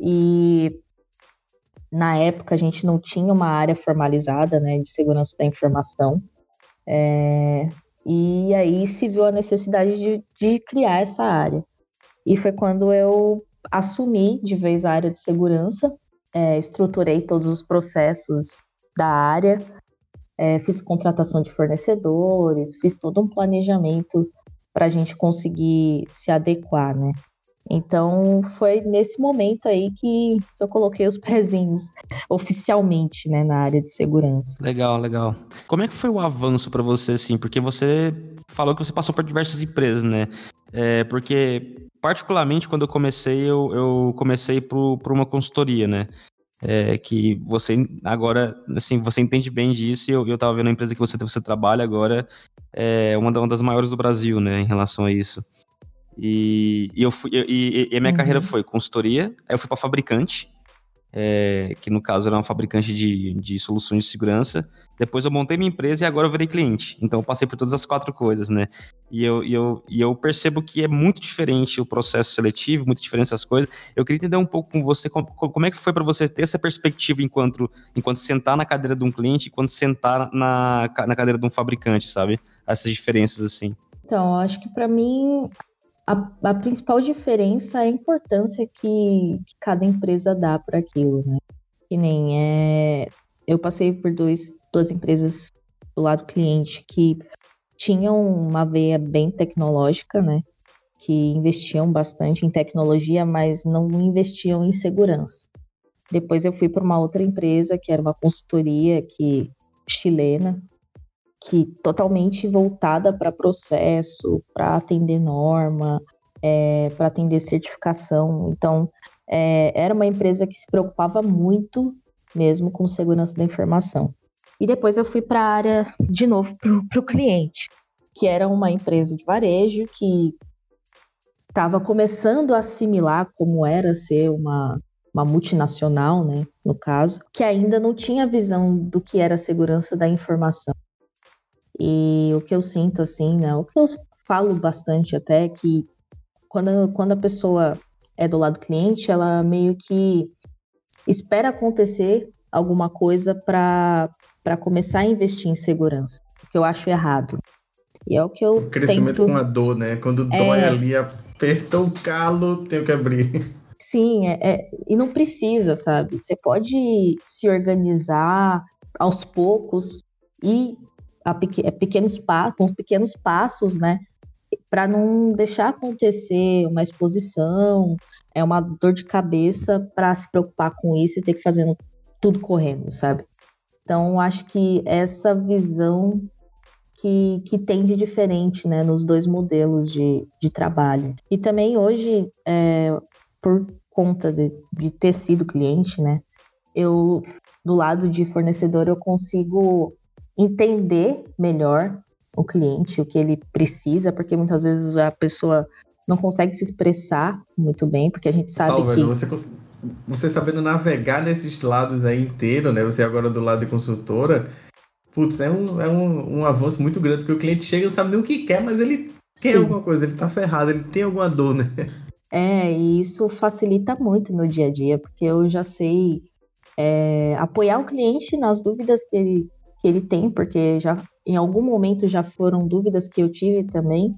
E na época a gente não tinha uma área formalizada né, de segurança da informação. É, e aí se viu a necessidade de, de criar essa área. E foi quando eu assumi de vez a área de segurança, é, estruturei todos os processos da área, é, fiz contratação de fornecedores, fiz todo um planejamento para a gente conseguir se adequar, né? Então foi nesse momento aí que eu coloquei os pezinhos oficialmente, né, na área de segurança. Legal, legal. Como é que foi o avanço para você, assim? Porque você falou que você passou por diversas empresas, né? É, porque, particularmente, quando eu comecei, eu, eu comecei por, por uma consultoria, né? É, que você agora, assim, você entende bem disso e eu, eu tava vendo a empresa que você, você trabalha agora, é uma, da- uma das maiores do Brasil, né, em relação a isso. E, e eu fui, e, e a minha Uhum. carreira foi consultoria, aí eu fui para fabricante, é, que no caso era uma fabricante de, de soluções de segurança. Depois eu montei minha empresa e agora eu virei cliente. Então eu passei por todas as quatro coisas, né? E eu, e eu, e eu percebo que é muito diferente o processo seletivo, muito diferente essas coisas. Eu queria entender um pouco com você como, como é que foi para você ter essa perspectiva enquanto, enquanto sentar na cadeira de um cliente e quando sentar na, na cadeira de um fabricante, sabe? Essas diferenças assim. Então, acho que para mim a, a principal diferença é a importância que, que cada empresa dá para aquilo, né? Que nem é. Eu passei por dois, duas empresas do lado cliente que tinham uma veia bem tecnológica, né? Que investiam bastante em tecnologia, mas não investiam em segurança. Depois eu fui para uma outra empresa que era uma consultoria que chilena, que totalmente voltada para processo, para atender norma, é, para atender certificação. Então, é, era uma empresa que se preocupava muito mesmo com segurança da informação. E depois eu fui para a área, de novo, para o cliente, que era uma empresa de varejo que estava começando a assimilar como era ser uma, uma multinacional, né, no caso, que ainda não tinha visão do que era segurança da informação. E o que eu sinto, assim, né? O que eu falo bastante até é que quando, quando a pessoa é do lado do cliente, ela meio que espera acontecer alguma coisa para começar a investir em segurança, o que eu acho errado. E é o que eu O crescimento tento... com a dor, né? Quando dói ali, apertou o calo, tenho que abrir. Sim, é, é- e não precisa, sabe? Você pode se organizar aos poucos e a peque- é, pequenos pequenos passos, né? Para não deixar acontecer uma exposição, é uma dor de cabeça para se preocupar com isso e ter que fazendo tudo correndo, sabe? Então, acho que essa visão que, que tem de diferente, né, nos dois modelos de, de trabalho. E também hoje, é, por conta de, de ter sido cliente, né? Eu, do lado de fornecedor, eu consigo entender melhor o cliente, o que ele precisa, porque muitas vezes a pessoa não consegue se expressar muito bem, porque a gente sabe Tal, que. você, você sabendo navegar nesses lados aí inteiro, né? Você agora do lado de consultora, putz, é um, é um, um avanço muito grande, porque o cliente chega e não sabe nem o que quer, mas ele quer Sim. alguma coisa, ele tá ferrado, ele tem alguma dor, né? É, e isso facilita muito meu dia a dia, porque eu já sei é, apoiar o cliente nas dúvidas que ele, que ele tem, porque já em algum momento já foram dúvidas que eu tive também,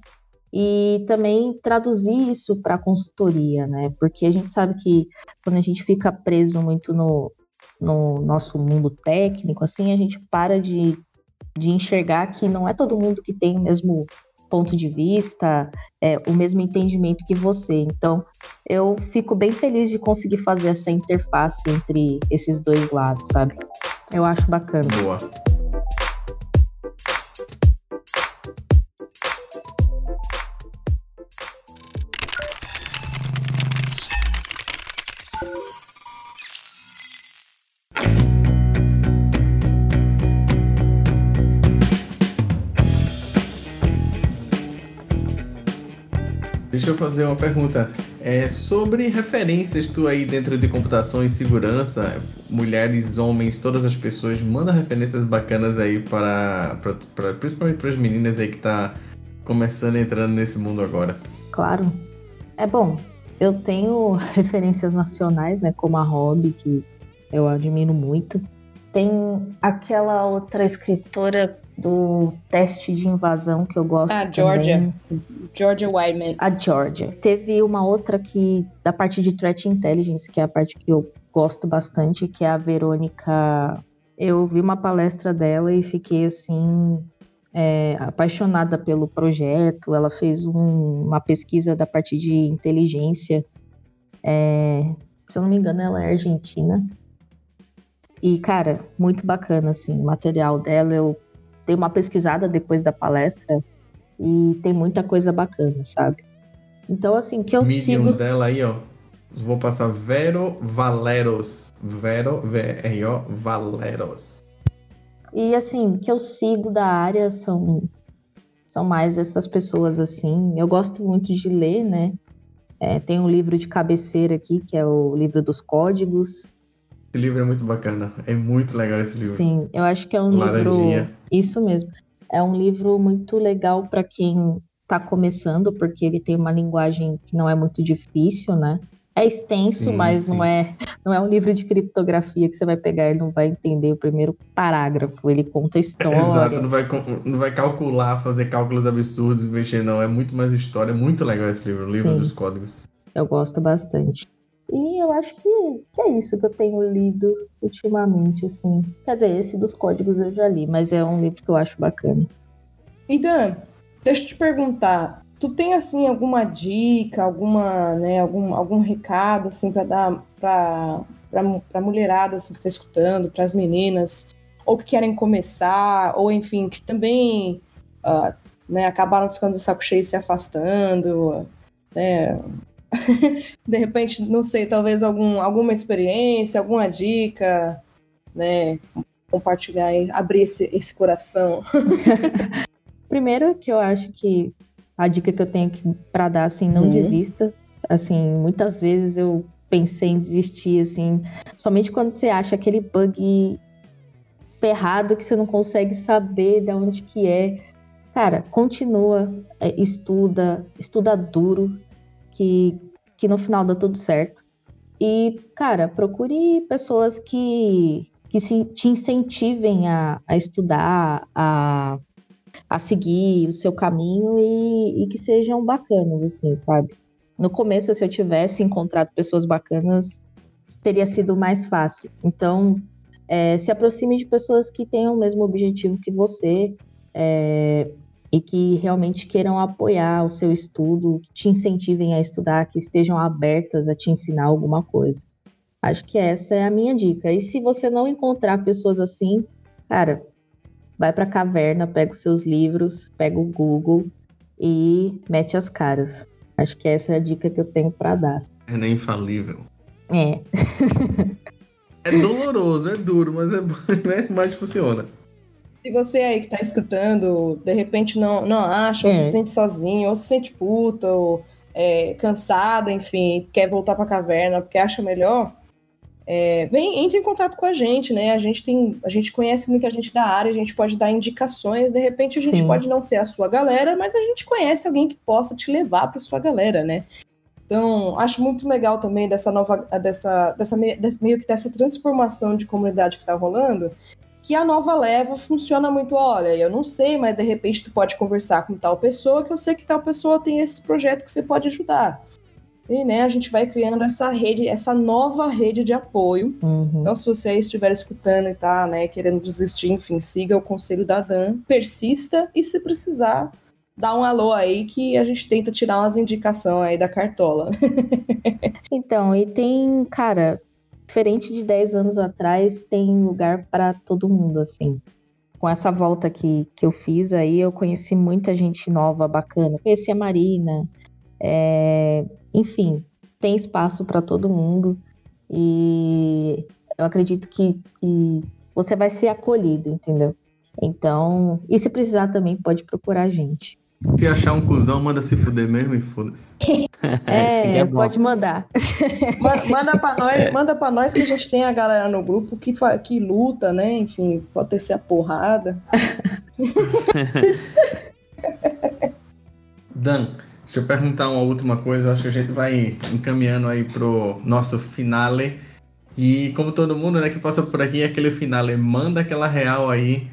e também traduzir isso para consultoria, né? Porque a gente sabe que quando a gente fica preso muito no, no nosso mundo técnico, assim, a gente para de, de enxergar que não é todo mundo que tem o mesmo ponto de vista, é, o mesmo entendimento que você. Então, eu fico bem feliz de conseguir fazer essa interface entre esses dois lados, sabe? Eu acho bacana. Boa. Deixa eu fazer uma pergunta. É, sobre referências tu aí dentro de computação e segurança, mulheres, homens, todas as pessoas, manda referências bacanas aí para, para, para- principalmente para as meninas aí que tá começando entrando nesse mundo agora. Claro. É bom, eu tenho referências nacionais, né, como a Hobby, que eu admiro muito. Tem aquela outra escritora do teste de invasão que eu gosto Ah, Georgia. também. Georgia Wyman. A Georgia. Teve uma outra que, da parte de Threat Intelligence, que é a parte que eu gosto bastante, que é a Verônica. Eu vi uma palestra dela e fiquei assim. é, apaixonada pelo projeto. Ela fez um- uma pesquisa da parte de inteligência. É, se eu não me engano, ela é argentina. E, cara, muito bacana, assim, o material dela. Eu dei uma pesquisada depois da palestra e tem muita coisa bacana, sabe? Então, assim, que eu Medium sigo. dela aí, ó. Vou passar Vero Valeros. Vero, V-R-O, Valeros. E assim, que eu sigo da área são, são mais essas pessoas assim. Eu gosto muito de ler, né? É, tem um livro de cabeceira aqui, que é o livro dos códigos. Esse livro é muito bacana. É muito legal esse livro. Sim, eu acho que é um Laranjinha. livro. Isso mesmo. É um livro muito legal para quem tá começando, porque ele tem uma linguagem que não é muito difícil, né? É extenso, Sim, mas sim. não é não é um livro de criptografia que você vai pegar e não vai entender o primeiro parágrafo. Ele conta história. Exato, não vai, não vai calcular, fazer cálculos absurdos e mexer, não. É muito mais história. É muito legal esse livro, o livro Sim. dos códigos. Eu gosto bastante. E eu acho que, que é isso que eu tenho lido ultimamente, assim. Quer dizer, esse dos códigos eu já li, mas é um livro que eu acho bacana. E Dan, deixa eu te perguntar, tu tem assim alguma dica, alguma, né, algum, algum recado assim para dar para para mulherada assim que tá escutando, para as meninas ou que querem começar, ou enfim, que também ah, né, acabaram ficando de saco cheio e se afastando, né? de repente, não sei, talvez algum, alguma experiência, alguma dica, né? Compartilhar, abrir esse, esse coração. Primeiro que eu acho que a dica que eu tenho que para dar assim, não Uhum. desista. Assim, muitas vezes eu pensei em desistir assim, somente quando você acha aquele bug ferrado que você não consegue saber de onde que é. Cara, continua, é, estuda, estuda duro, que, que no final dá tudo certo. E, cara, procure pessoas que, que se, te incentivem a, a estudar, a, a seguir o seu caminho e, e que sejam bacanas, assim, sabe? No começo, se eu tivesse encontrado pessoas bacanas, teria sido mais fácil. Então, é, se aproxime de pessoas que tenham o mesmo objetivo que você é, e que realmente queiram apoiar o seu estudo, que te incentivem a estudar, que estejam abertas a te ensinar alguma coisa. Acho que essa é a minha dica. E se você não encontrar pessoas assim, cara, vai para a caverna, pega os seus livros, pega o Google e mete as caras. Acho que essa é a dica que eu tenho para dar. É nem infalível. É. é doloroso, é duro, mas é né? mas funciona. Se você aí que tá escutando, de repente não, não acha, ou É. se sente sozinho, ou se sente puta, ou é, cansada, enfim, quer voltar pra caverna porque acha melhor, é, vem, entre em contato com a gente, né? A gente tem, a gente conhece muita gente da área, a gente pode dar indicações, de repente a gente Sim. pode não ser a sua galera, mas a gente conhece alguém que possa te levar pra sua galera, né? Então, acho muito legal também dessa nova, dessa, dessa meio que dessa transformação de comunidade que tá rolando, que a nova leva funciona muito, olha, eu não sei, mas de repente tu pode conversar com tal pessoa, que eu sei que tal pessoa tem esse projeto que você pode ajudar. E, né, a gente vai criando essa rede, essa nova rede de apoio. Uhum. Então, se você estiver escutando e tá, né, querendo desistir, enfim, siga o conselho da Dan, persista e se precisar, dá um alô aí que a gente tenta tirar umas indicações aí da cartola. Então, e tem, cara, diferente de 10 anos atrás, tem lugar para todo mundo, assim. Com essa volta que, que eu fiz aí, eu conheci muita gente nova, bacana. Conheci a Marina, é, enfim, tem espaço para todo mundo. E eu acredito que, que você vai ser acolhido, entendeu? Então, e se precisar também, pode procurar a gente. Se achar um cuzão, manda se fuder mesmo e foda-se. É, é pode mandar. Ma- Manda pra nós, manda pra nós que a gente tem a galera no grupo que, fa- que luta, né? Enfim, pode ter ser a porrada. Dan, deixa eu perguntar uma última coisa. Eu acho que a gente vai encaminhando aí pro nosso finale. E como todo mundo né, que passa por aqui, aquele finale, manda aquela real aí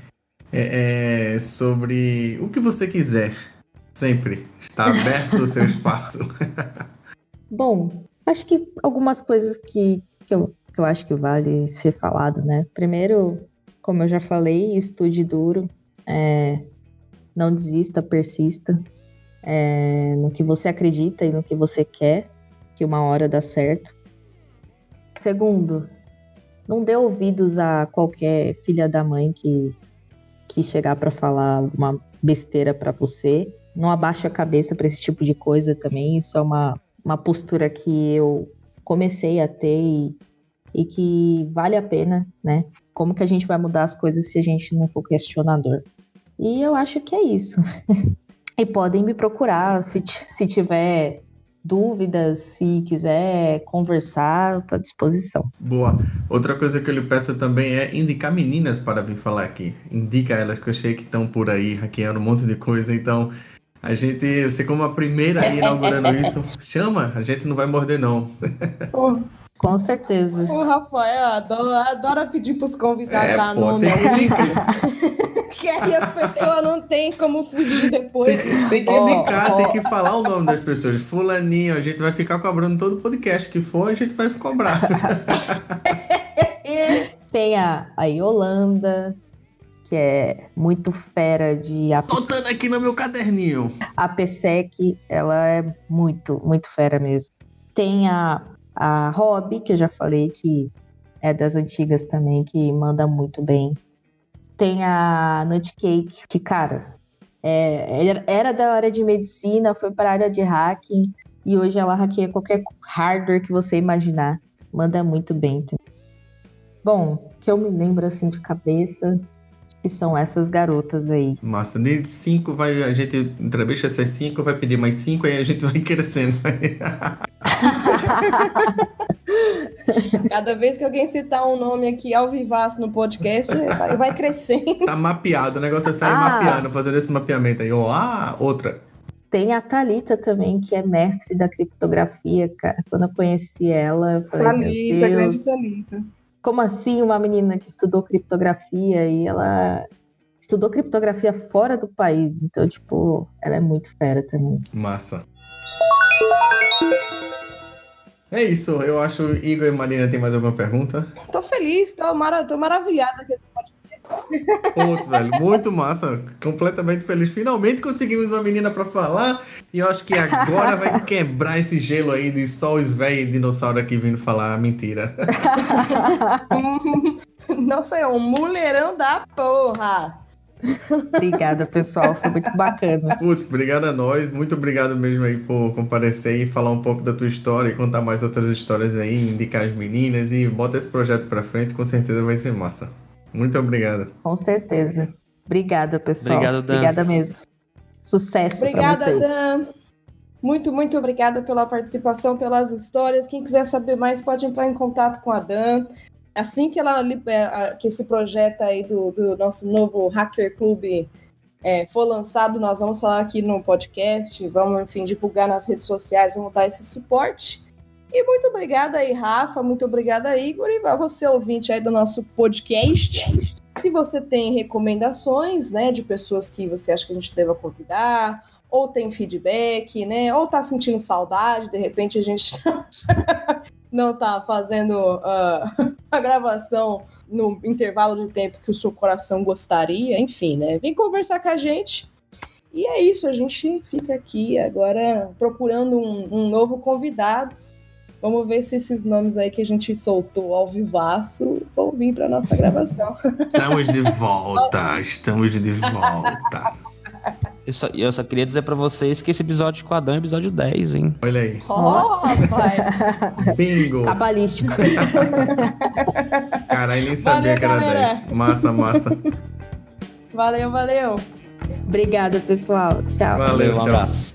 é, é, sobre o que você quiser. Sempre. Está aberto o seu espaço. Bom, acho que algumas coisas que, que, eu, que eu acho que vale ser falado, né? Primeiro, como eu já falei, estude duro, é, não desista, persista é, no que você acredita e no que você quer, que uma hora dá certo. Segundo, não dê ouvidos a qualquer filha da mãe que, que chegar para falar alguma besteira para você. Não abaixe a cabeça para esse tipo de coisa também. Isso é uma, uma postura que eu comecei a ter e, e que vale a pena, né? Como que a gente vai mudar as coisas se a gente não for questionador? E eu acho que é isso. e podem me procurar se, se tiver dúvidas, se quiser conversar, tô à disposição. Boa. Outra coisa que eu lhe peço também é indicar meninas para vir falar aqui. Indica elas, que eu sei que estão por aí hackeando um monte de coisa. Então, a gente, você como a primeira aí inaugurando isso, chama, a gente não vai morder não. Com certeza. o Rafael adora, adora pedir pros convidados É, dar pô, nome tem- que aí as pessoas não têm como fugir depois. Tem que Ó, indicar, ó, tem que falar o nome das pessoas. Fulaninho, a gente vai ficar cobrando todo podcast que for, a gente vai cobrar. Tem a, a Yolanda, que é muito fera de Botando aqui no meu caderninho. APSEC, ela é muito, muito fera mesmo. Tem a, a Rob, que eu já falei que é das antigas também, que manda muito bem. Tem a Nutcake, que, cara, é, era- da área de medicina, foi para a área de hacking, e hoje ela hackeia qualquer hardware que você imaginar. Manda muito bem. Bom, que eu me lembro assim de cabeça, que são essas garotas aí. Massa, de cinco vai, a gente entrevista essas cinco, vai pedir mais cinco, aí a gente vai crescendo. Cada vez que alguém citar um nome aqui ao vivaço no podcast, vai, vai crescendo. tá mapeado, o negócio é sair Ah. mapeando, fazendo esse mapeamento aí. Ó, ah, outra. Tem a Thalita também, que é mestre da criptografia, cara. Quando eu conheci ela, eu falei, Thalita, meu grande Thalita. Como assim uma menina que estudou criptografia e ela estudou criptografia fora do país? Então, tipo, ela é muito fera também. Massa. É isso, eu acho Igor e Marina tem mais alguma pergunta? Tô feliz, tô, mara tô maravilhada. que- Putz, velho, muito massa, completamente feliz. Finalmente conseguimos uma menina pra falar e eu acho que agora vai quebrar esse gelo aí de só os velhos dinossauros aqui vindo falar mentira. Nossa, é um mulherão da porra. Obrigada, pessoal. Foi muito bacana. Putz, obrigado a nós, muito obrigado mesmo aí por comparecer e falar um pouco da tua história e contar mais outras histórias aí, indicar as meninas e bota esse projeto pra frente, com certeza vai ser massa. Muito obrigado. Com certeza. Obrigada, pessoal. Obrigado, Dan. Obrigada mesmo. Sucesso Obrigada, vocês. Dan. Muito, muito obrigada pela participação, pelas histórias. Quem quiser saber mais pode entrar em contato com a Dan. Assim que ela é, a- que esse projeto aí do, do nosso novo Hacker Club é, for lançado, nós vamos falar aqui no podcast, vamos, enfim, divulgar nas redes sociais, vamos dar esse suporte. E muito obrigada aí, Rafa, muito obrigada, Igor, e você, ouvinte aí do nosso podcast. Se você tem recomendações, né, de pessoas que você acha que a gente deva convidar, ou tem feedback, né, ou tá sentindo saudade, de repente a gente não tá fazendo ah, a gravação no intervalo de tempo que o seu coração gostaria, enfim, né, vem conversar com a gente. E é isso, a gente fica aqui agora procurando um, um novo convidado. Vamos ver se esses nomes aí que a gente soltou ao vivaço vão vir para nossa gravação. Estamos de volta, estamos de volta. Eu só, eu só queria dizer pra vocês que esse episódio com o Adão é episódio 10, hein? Olha aí, Oh, rapaz! bingo. Cabalístico. Caralho, nem sabia Valeu, que era galera. 10. Massa, massa. Valeu, valeu! Obrigada, pessoal. Tchau. Valeu, um tchau. abraço.